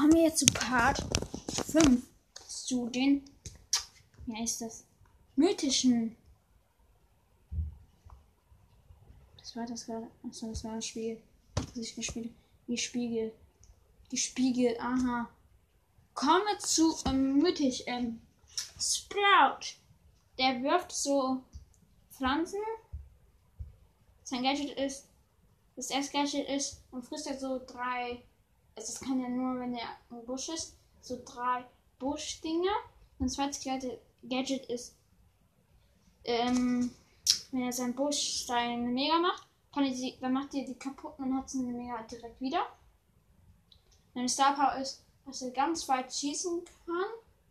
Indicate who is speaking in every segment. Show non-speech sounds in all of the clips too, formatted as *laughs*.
Speaker 1: Kommen wir zu Part 5. Zu den. Wie heißt das? Mythischen. Was war das gerade? Achso, das war das Spiel. Das ich gespielt Die Spiegel. Die Spiegel, aha. Kommen wir zu ähm, mythisch. Ähm, Sprout. Der wirft so Pflanzen. Sein Gadget ist. Das erste Gadget ist und frisst er so drei. Also das kann ja nur, wenn er im Busch ist. So drei Buschdinger. Und das zweite Gadget ist. Ähm, wenn er seinen Busch seine Mega macht, kann er die, dann macht er die kaputt und hat seine Mega direkt wieder. Seine Star Power ist, dass er ganz weit schießen kann.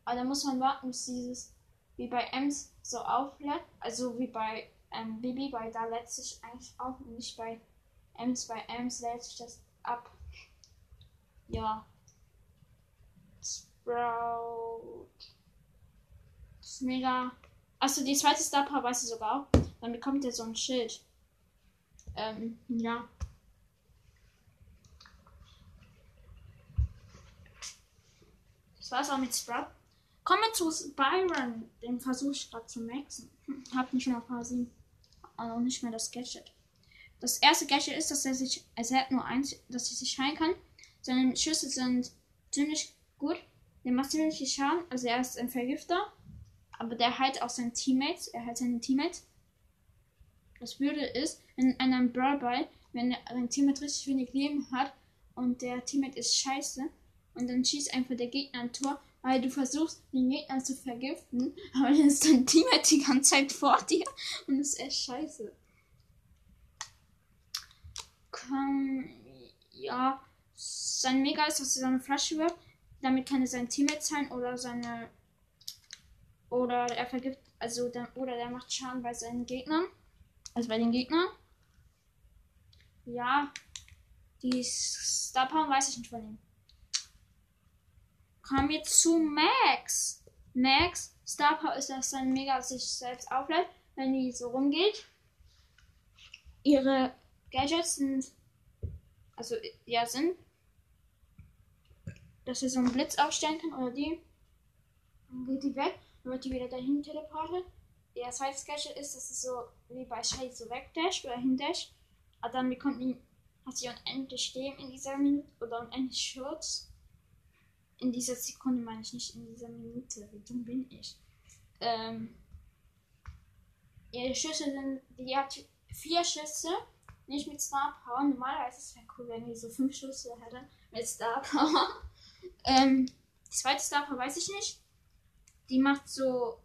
Speaker 1: Aber da muss man warten, bis dieses wie bei Ems so auflädt. Also wie bei ähm, Bibi, weil da lädt sich eigentlich auch nicht bei Ems. Bei Ems lädt sich das ab. Ja. Sprout. Das ist mega. Achso, die zweite Star Power weiß ich sogar auch. Dann bekommt er so ein Schild. Ähm, ja. Das war's auch mit Sprout. Kommen wir zu Byron. Den versuche ich gerade zu maxen. Hm, hab nicht mehr Phase 7. Aber auch nicht mehr das Gadget. Das erste Gadget ist, dass er sich, also er hat nur eins, dass er sich heilen kann. Seine Schüsse sind ziemlich gut. Der macht ziemlich viel Schaden. Also er ist ein Vergifter. Aber der heilt auch seine Teammates. Er heilt seine Teammates. Das Blöde ist, in einem Brawl Ball, wenn ein Teammate richtig wenig Leben hat und der Teammate ist scheiße und dann schießt einfach der Gegner ein Tor, weil du versuchst, den Gegner zu vergiften, *laughs* aber dann ist dein Teammate die ganze Zeit vor dir und ist echt scheiße. Komm, ja, sein Mega ist, dass er seine Flasche wirft, damit kann er sein Teammate sein oder seine oder er vergift, also der, oder der macht Schaden bei seinen Gegnern. Also bei den Gegnern. Ja. Die Star Power weiß ich nicht von ihm. Kommen wir zu Max. Max, Star Power ist, dass sein Mega sich selbst auflädt, wenn die so rumgeht. Ihre Gadgets sind, also ja, sind, dass er so einen Blitz aufstellen kann oder die. Dann geht die weg, dann wird die wieder dahin teleportet. Der zweite Gadget ist, dass es so wie bei Shady so wegdasht oder hindasht. Aber dann bekommt die, hat sie unendlich Leben in dieser Minute oder unendlich Schutz. In dieser Sekunde meine ich nicht in dieser Minute. Wie dumm bin ich? Ähm, ihre Schüsse sind, die hat vier Schüsse, nicht mit Star Power. Normalerweise ist es cool, wenn die so fünf Schüsse hätte mit Star Power. Ähm, die zweite Power weiß ich nicht. Die macht so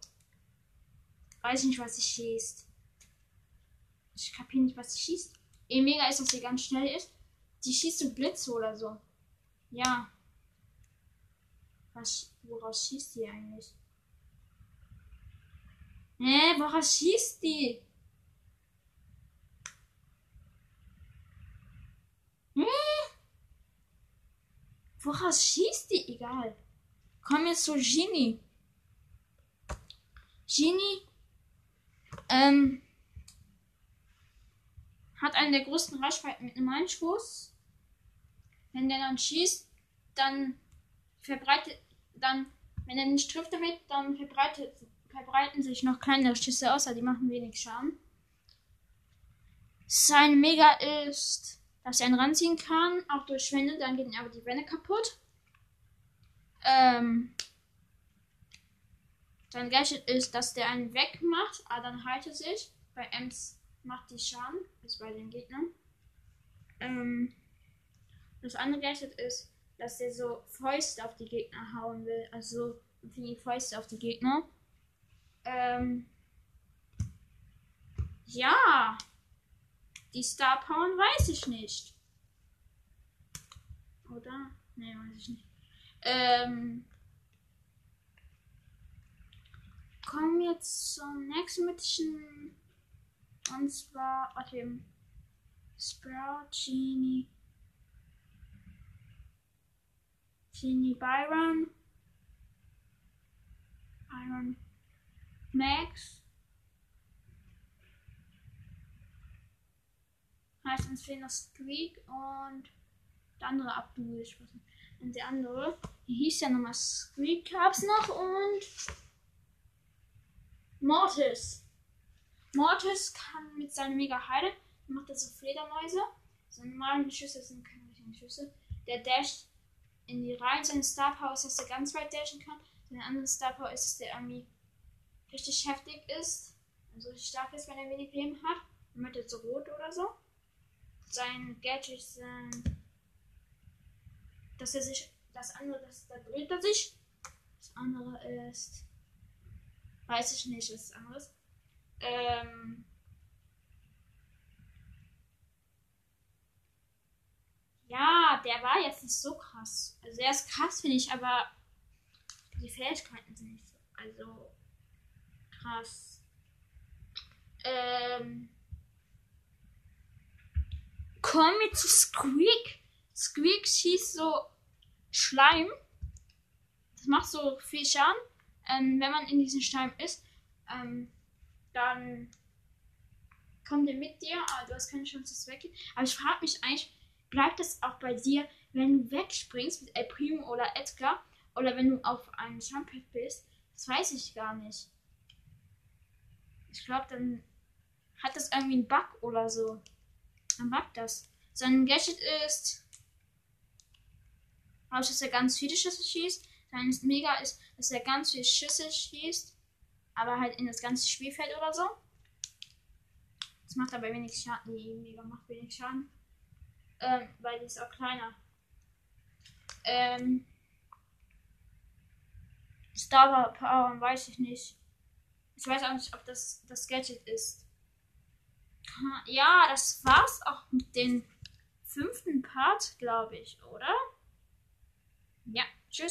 Speaker 1: Weiß nicht, was sie schießt. Ich kapiere nicht, was sie schießt. Eh mega ist, dass sie ganz schnell ist. Die schießt so Blitze oder so. Ja. Was, woraus schießt die eigentlich? Hä, woraus schießt die? Hä? Woraus schießt die? Egal. Komm jetzt zu Genie. Genie ähm, hat einen der größten Reichweiten mit einem Einschuss. Wenn der dann schießt, dann verbreitet, dann, wenn er nicht trifft damit, dann verbreitet, verbreiten sich noch kleinere Schüsse außer die machen wenig Schaden. Sein Mega ist, dass er ihn ranziehen kann, auch durch Wände, dann gehen aber die Wände kaputt. Ähm, sein Gadget ist, dass der einen wegmacht, aber dann heilt er sich. Bei Ems macht die Schaden, ist bei den Gegnern. Ähm, das andere Gadget ist, dass der so Fäuste auf die Gegner hauen will. Also wie Fäuste auf die Gegner. Ähm, ja. Die Star Power weiß ich nicht. Oder? Ne, weiß ich nicht. Ähm, kommen jetzt zum nächsten Mission. Und zwar, warte, Sprout, Genie, Genie Byron, Byron Max. Heißt uns fehlen noch Streak und der andere Abdul. Ich weiß nicht. Und der andere, hier hieß ja nochmal Squeak gab's noch und Mortis. Mortis kann mit seiner mega Heide, macht er so Fledermäuse. Seine normalen Schüsse sind keine richtigen Schüsse. Der dasht in die Reihen seines Star Powers, dass er ganz weit dashen kann. Seine andere Star Power ist, dass der irgendwie richtig heftig ist. Also richtig stark ist, wenn er wenig Leben hat. Dann wird er so rot oder so. Sein Gadget ist, ähm, dass er sich, das andere, das, da dreht er sich. Das andere ist, weiß ich nicht, ist. Ähm, ja, der war jetzt nicht so krass. Also er ist krass, finde ich, aber die Fähigkeiten sind nicht so. Also krass. Ähm, kommen wir zu Squeak. Squeak schießt so Schleim. Das macht so viel Schaden. Ähm, wenn man in diesem Schleim ist, ähm, dann kommt er mit dir. Aber du hast keine Chance, dass es weggeht. Aber ich frage mich eigentlich, bleibt das auch bei dir, wenn du wegspringst mit El Primo oder Edgar? Oder wenn du auf einem Jumphead bist? Das weiß ich gar nicht. Ich glaube, dann hat das irgendwie einen Bug oder so. Dann buggt das. Sein Gadget ist, dass er ganz viele Schüsse schießt. Sein Mega ist, dass er ganz viele Schüsse schießt, aber halt in das ganze Spielfeld oder so. Das macht aber wenig Schaden. Die Mega macht wenig Schaden. Ähm, weil die ist auch kleiner. Ähm, Star Power weiß ich nicht. Ich weiß auch nicht, ob das das Gadget ist. Ja, das war's auch mit dem fünften Part, glaube ich, oder? Ja.